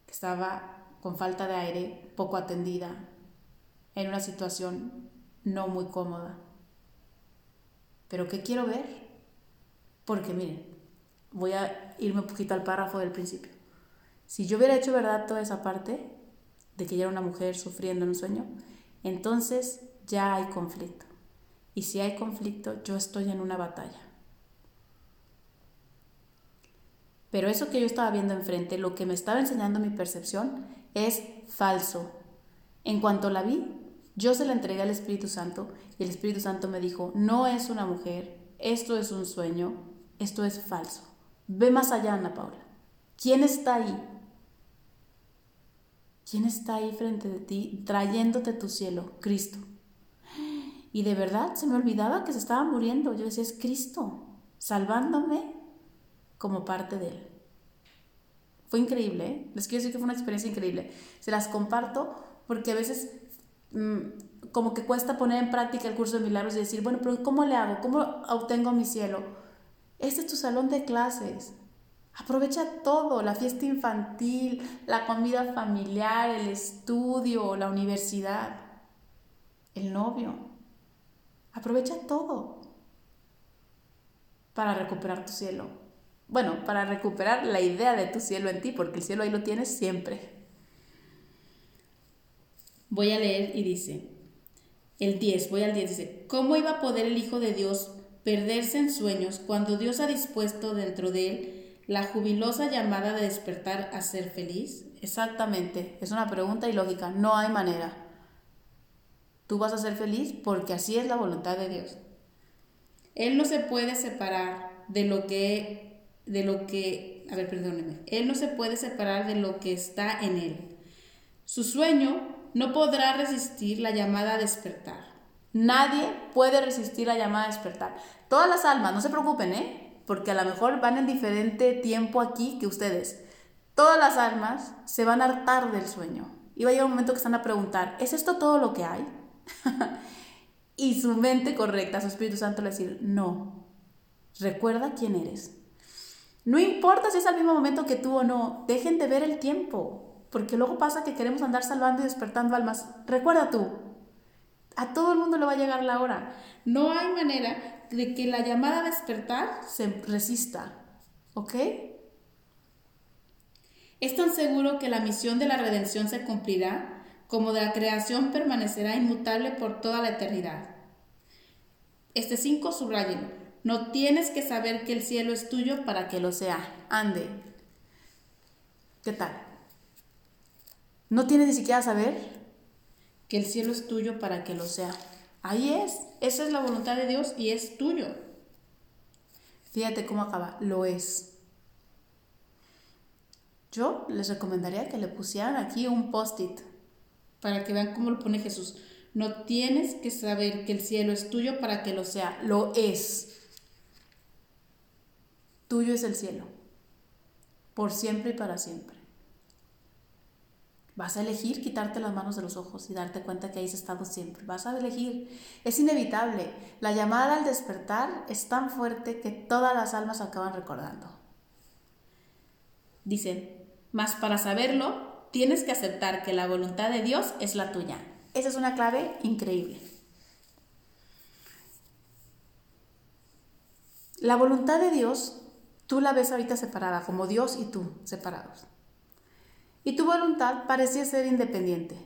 que estaba con falta de aire, poco atendida, en una situación no muy cómoda. Pero ¿qué quiero ver? Porque miren, voy a irme un poquito al párrafo del principio. Si yo hubiera hecho verdad toda esa parte de que ella era una mujer sufriendo en un sueño, entonces ya hay conflicto. Y si hay conflicto, yo estoy en una batalla. Pero eso que yo estaba viendo enfrente, lo que me estaba enseñando mi percepción, es falso. En cuanto la vi, yo se la entregué al Espíritu Santo y el Espíritu Santo me dijo, no es una mujer, esto es un sueño, esto es falso. Ve más allá, Ana Paula. ¿Quién está ahí? ¿Quién está ahí frente de ti trayéndote tu cielo? Cristo. Y de verdad se me olvidaba que se estaba muriendo. Yo decía, es Cristo, salvándome como parte de Él. Fue increíble, ¿eh? les quiero decir que fue una experiencia increíble. Se las comparto porque a veces mm, como que cuesta poner en práctica el curso de milagros y decir, bueno, pero ¿cómo le hago? ¿Cómo obtengo mi cielo? Este es tu salón de clases. Aprovecha todo, la fiesta infantil, la comida familiar, el estudio, la universidad, el novio. Aprovecha todo para recuperar tu cielo. Bueno, para recuperar la idea de tu cielo en ti, porque el cielo ahí lo tienes siempre. Voy a leer y dice, el 10, voy al 10, dice, ¿cómo iba a poder el Hijo de Dios perderse en sueños cuando Dios ha dispuesto dentro de él la jubilosa llamada de despertar a ser feliz? Exactamente, es una pregunta ilógica, no hay manera. Tú vas a ser feliz porque así es la voluntad de Dios. Él no se puede separar de lo que, de lo que, a ver, perdóneme, Él no se puede separar de lo que está en Él. Su sueño no podrá resistir la llamada a despertar. Nadie puede resistir la llamada a despertar. Todas las almas, no se preocupen, ¿eh? Porque a lo mejor van en diferente tiempo aquí que ustedes. Todas las almas se van a hartar del sueño. Y va a llegar un momento que están a preguntar, ¿es esto todo lo que hay? [laughs] y su mente correcta, su Espíritu Santo le va a decir, no, recuerda quién eres. No importa si es al mismo momento que tú o no, dejen de ver el tiempo, porque luego pasa que queremos andar salvando y despertando almas. Recuerda tú, a todo el mundo le va a llegar la hora. No hay manera de que la llamada a despertar se resista, ¿ok? Es tan seguro que la misión de la redención se cumplirá como de la creación permanecerá inmutable por toda la eternidad. Este 5 subrayen. No tienes que saber que el cielo es tuyo para que lo sea. Ande. ¿Qué tal? No tienes ni siquiera saber que el cielo es tuyo para que lo sea. Ahí es. Esa es la voluntad de Dios y es tuyo. Fíjate cómo acaba. Lo es. Yo les recomendaría que le pusieran aquí un post-it para que vean cómo lo pone Jesús. No tienes que saber que el cielo es tuyo para que lo sea, lo es. Tuyo es el cielo, por siempre y para siempre. Vas a elegir quitarte las manos de los ojos y darte cuenta que ahí has estado siempre. Vas a elegir. Es inevitable. La llamada al despertar es tan fuerte que todas las almas acaban recordando. Dicen, mas para saberlo tienes que aceptar que la voluntad de Dios es la tuya. Esa es una clave increíble. La voluntad de Dios, tú la ves ahorita separada, como Dios y tú separados. Y tu voluntad parecía ser independiente,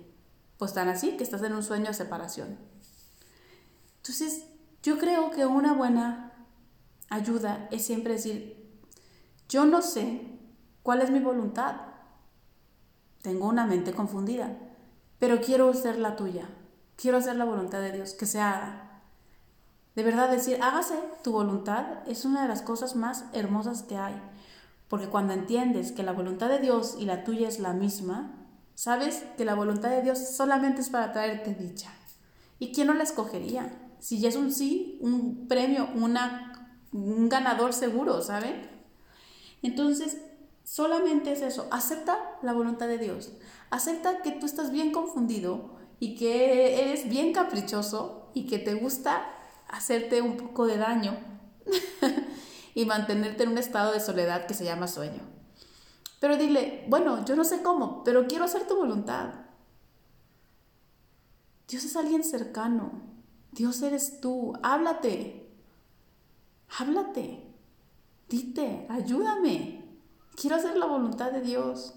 pues tan así que estás en un sueño de separación. Entonces, yo creo que una buena ayuda es siempre decir, yo no sé cuál es mi voluntad, tengo una mente confundida, pero quiero ser la tuya. Quiero hacer la voluntad de Dios, que se haga. De verdad decir, hágase tu voluntad es una de las cosas más hermosas que hay. Porque cuando entiendes que la voluntad de Dios y la tuya es la misma, sabes que la voluntad de Dios solamente es para traerte dicha. ¿Y quién no la escogería? Si ya es un sí, un premio, una, un ganador seguro, ¿saben? Entonces, Solamente es eso, acepta la voluntad de Dios. Acepta que tú estás bien confundido y que eres bien caprichoso y que te gusta hacerte un poco de daño [laughs] y mantenerte en un estado de soledad que se llama sueño. Pero dile, bueno, yo no sé cómo, pero quiero hacer tu voluntad. Dios es alguien cercano. Dios eres tú. Háblate. Háblate. Dite, ayúdame. Quiero hacer la voluntad de Dios.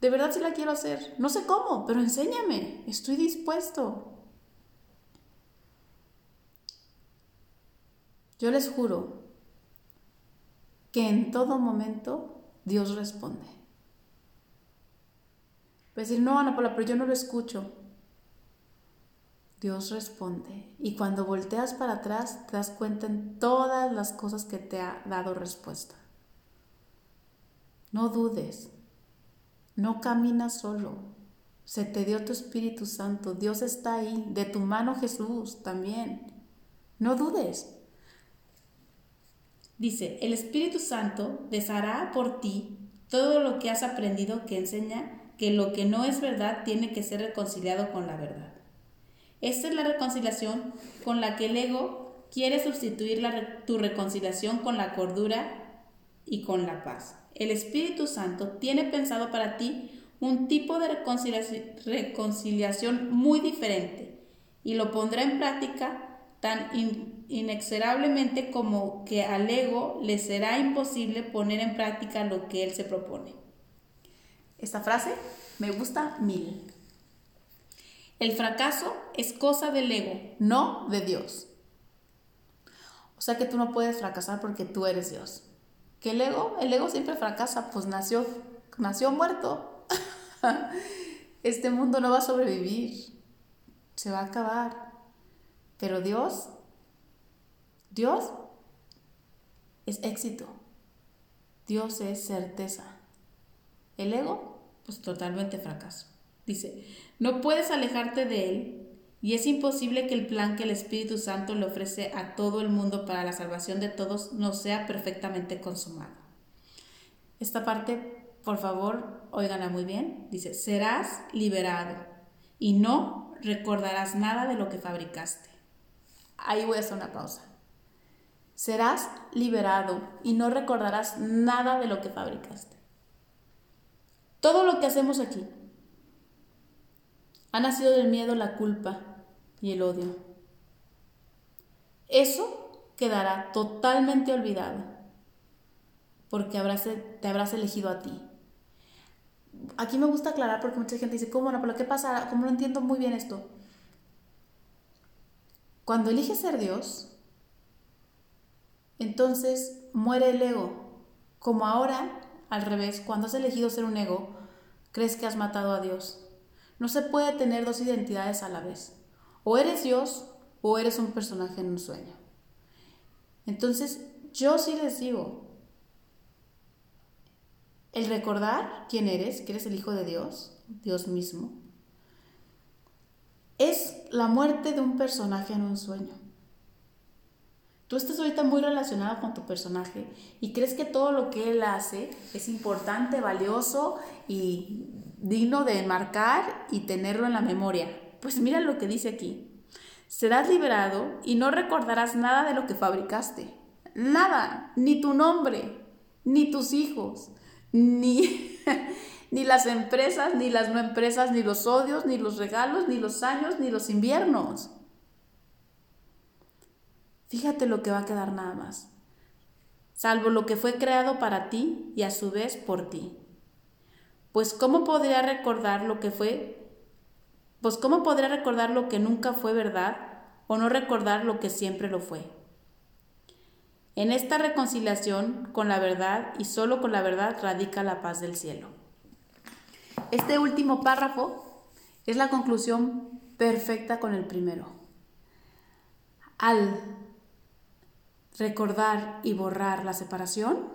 De verdad sí la quiero hacer. No sé cómo, pero enséñame. Estoy dispuesto. Yo les juro que en todo momento Dios responde. Puedes decir, no, Ana Paula, pero yo no lo escucho. Dios responde. Y cuando volteas para atrás, te das cuenta en todas las cosas que te ha dado respuesta. No dudes. No caminas solo. Se te dio tu Espíritu Santo. Dios está ahí. De tu mano Jesús también. No dudes. Dice, el Espíritu Santo deshará por ti todo lo que has aprendido que enseña que lo que no es verdad tiene que ser reconciliado con la verdad. Esta es la reconciliación con la que el ego quiere sustituir tu reconciliación con la cordura y con la paz el Espíritu Santo tiene pensado para ti un tipo de reconciliación muy diferente y lo pondrá en práctica tan inexorablemente como que al ego le será imposible poner en práctica lo que él se propone. Esta frase me gusta mil. El fracaso es cosa del ego, no de Dios. O sea que tú no puedes fracasar porque tú eres Dios. Que el ego, el ego siempre fracasa, pues nació, nació muerto. [laughs] Este mundo no va a sobrevivir, se va a acabar. Pero Dios, Dios es éxito. Dios es certeza. El ego, pues totalmente fracaso. Dice, no puedes alejarte de Él y es imposible que el plan que el Espíritu Santo le ofrece a todo el mundo para la salvación de todos no sea perfectamente consumado. Esta parte, por favor, óiganla muy bien. Dice, serás liberado y no recordarás nada de lo que fabricaste. Ahí voy a hacer una pausa. Serás liberado y no recordarás nada de lo que fabricaste. Todo lo que hacemos aquí ha nacido del miedo, la culpa, y el odio. Eso quedará totalmente olvidado porque te habrás elegido a ti. Aquí me gusta aclarar porque mucha gente dice, ¿cómo no? ¿Pero qué pasa? ¿Cómo no entiendo muy bien esto? Cuando eliges ser Dios, entonces muere el ego. Como ahora, al revés, cuando has elegido ser un ego, crees que has matado a Dios. No se puede tener dos identidades a la vez. O eres Dios o eres un personaje en un sueño. Entonces, yo sí les digo, el recordar quién eres, que eres el Hijo de Dios, Dios mismo, es la muerte de un personaje en un sueño. Tú estás ahorita muy relacionado con tu personaje y crees que todo lo que él hace es importante, valioso y digno de marcar y tenerlo en la memoria. Pues mira lo que dice aquí. Serás liberado y no recordarás nada de lo que fabricaste. Nada, ni tu nombre, ni tus hijos, ni, [laughs] ni las empresas, ni las no empresas, ni los odios, ni los regalos, ni los años, ni los inviernos. Fíjate lo que va a quedar nada más, salvo lo que fue creado para ti y a su vez por ti. Pues ¿cómo podría recordar lo que fue pues ¿cómo podré recordar lo que nunca fue verdad o no recordar lo que siempre lo fue? En esta reconciliación con la verdad y solo con la verdad radica la paz del cielo. Este último párrafo es la conclusión perfecta con el primero. Al recordar y borrar la separación,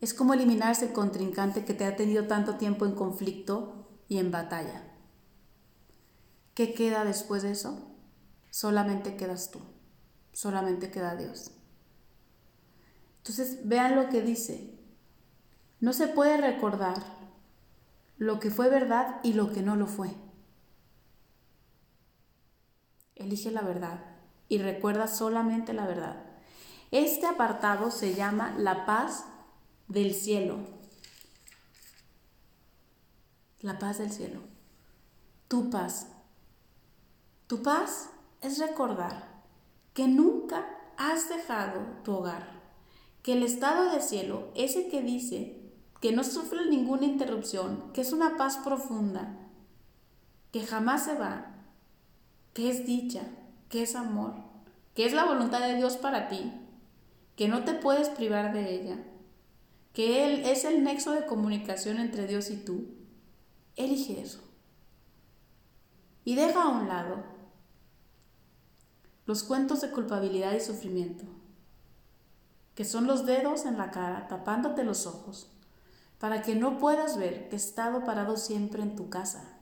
es como eliminar ese contrincante que te ha tenido tanto tiempo en conflicto y en batalla. ¿Qué queda después de eso? Solamente quedas tú, solamente queda Dios. Entonces, vean lo que dice. No se puede recordar lo que fue verdad y lo que no lo fue. Elige la verdad y recuerda solamente la verdad. Este apartado se llama la paz del cielo la paz del cielo. Tu paz. Tu paz es recordar que nunca has dejado tu hogar, que el estado de cielo, ese que dice que no sufre ninguna interrupción, que es una paz profunda, que jamás se va, que es dicha, que es amor, que es la voluntad de Dios para ti, que no te puedes privar de ella, que Él es el nexo de comunicación entre Dios y tú, Elige eso. Y deja a un lado los cuentos de culpabilidad y sufrimiento, que son los dedos en la cara tapándote los ojos, para que no puedas ver que he estado parado siempre en tu casa.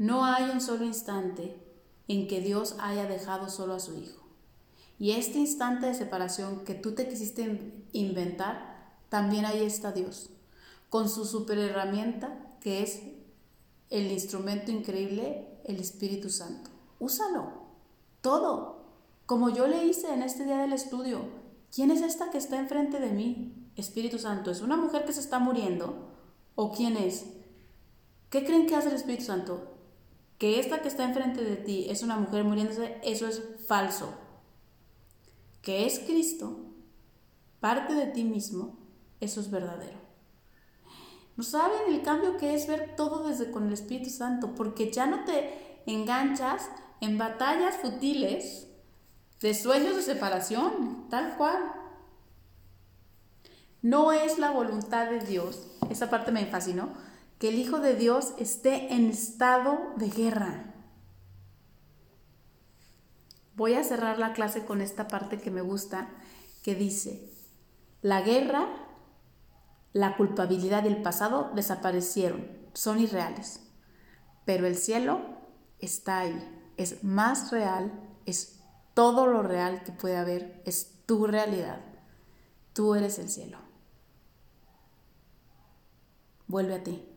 No hay un solo instante en que Dios haya dejado solo a su Hijo. Y este instante de separación que tú te quisiste inventar, también ahí está Dios con su super herramienta que es el instrumento increíble, el Espíritu Santo. Úsalo, todo, como yo le hice en este día del estudio. ¿Quién es esta que está enfrente de mí? Espíritu Santo, ¿es una mujer que se está muriendo? ¿O quién es? ¿Qué creen que hace el Espíritu Santo? Que esta que está enfrente de ti es una mujer muriéndose, eso es falso. Que es Cristo, parte de ti mismo, eso es verdadero. No saben el cambio que es ver todo desde con el Espíritu Santo, porque ya no te enganchas en batallas futiles de sueños de separación, tal cual. No es la voluntad de Dios, esa parte me fascinó, que el Hijo de Dios esté en estado de guerra. Voy a cerrar la clase con esta parte que me gusta, que dice, la guerra, la culpabilidad del pasado desaparecieron, son irreales, pero el cielo está ahí, es más real, es todo lo real que puede haber, es tu realidad, tú eres el cielo. Vuelve a ti.